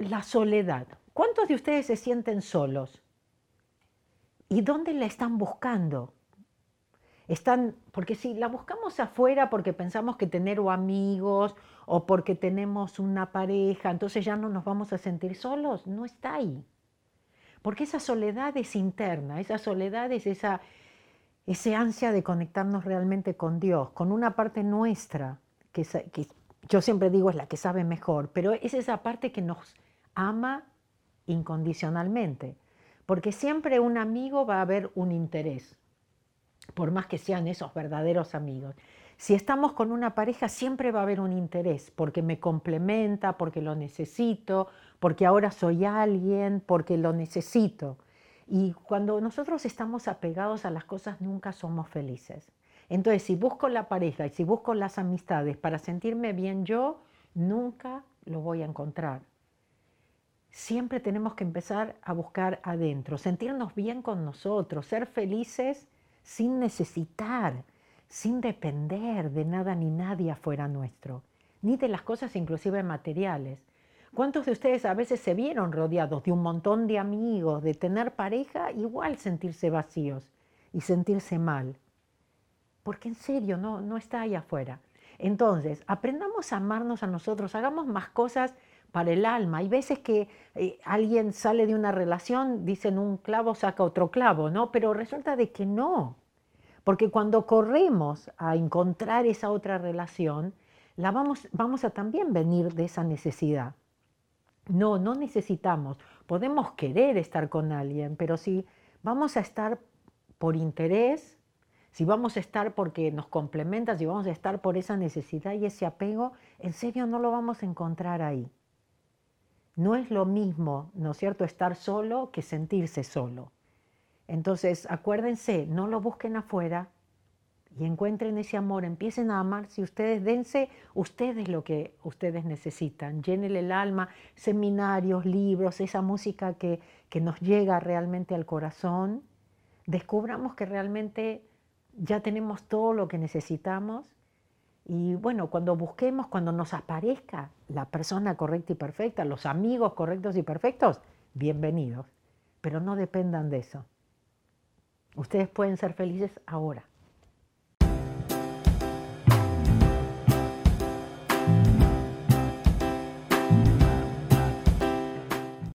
la soledad. ¿Cuántos de ustedes se sienten solos? ¿Y dónde la están buscando? Están, porque si la buscamos afuera porque pensamos que tener amigos o porque tenemos una pareja, entonces ya no nos vamos a sentir solos, no está ahí. Porque esa soledad es interna, esa soledad es esa, ese ansia de conectarnos realmente con Dios, con una parte nuestra, que, que yo siempre digo es la que sabe mejor, pero es esa parte que nos ama incondicionalmente. Porque siempre un amigo va a haber un interés por más que sean esos verdaderos amigos. Si estamos con una pareja, siempre va a haber un interés, porque me complementa, porque lo necesito, porque ahora soy alguien, porque lo necesito. Y cuando nosotros estamos apegados a las cosas, nunca somos felices. Entonces, si busco la pareja y si busco las amistades para sentirme bien yo, nunca lo voy a encontrar. Siempre tenemos que empezar a buscar adentro, sentirnos bien con nosotros, ser felices sin necesitar, sin depender de nada ni nadie afuera nuestro, ni de las cosas inclusive materiales. ¿Cuántos de ustedes a veces se vieron rodeados de un montón de amigos, de tener pareja, igual sentirse vacíos y sentirse mal? Porque en serio, no, no está ahí afuera. Entonces, aprendamos a amarnos a nosotros, hagamos más cosas para el alma. Hay veces que eh, alguien sale de una relación, dicen un clavo saca otro clavo, ¿no? Pero resulta de que no. Porque cuando corremos a encontrar esa otra relación, la vamos, vamos a también venir de esa necesidad. No, no necesitamos. Podemos querer estar con alguien, pero si vamos a estar por interés, si vamos a estar porque nos complementa, si vamos a estar por esa necesidad y ese apego, en serio no lo vamos a encontrar ahí. No es lo mismo, ¿no es cierto?, estar solo que sentirse solo. Entonces, acuérdense, no lo busquen afuera y encuentren ese amor, empiecen a amar si ustedes, dense ustedes lo que ustedes necesitan, llénenle el alma, seminarios, libros, esa música que, que nos llega realmente al corazón, descubramos que realmente ya tenemos todo lo que necesitamos y bueno, cuando busquemos, cuando nos aparezca la persona correcta y perfecta, los amigos correctos y perfectos, bienvenidos, pero no dependan de eso. Ustedes pueden ser felices ahora.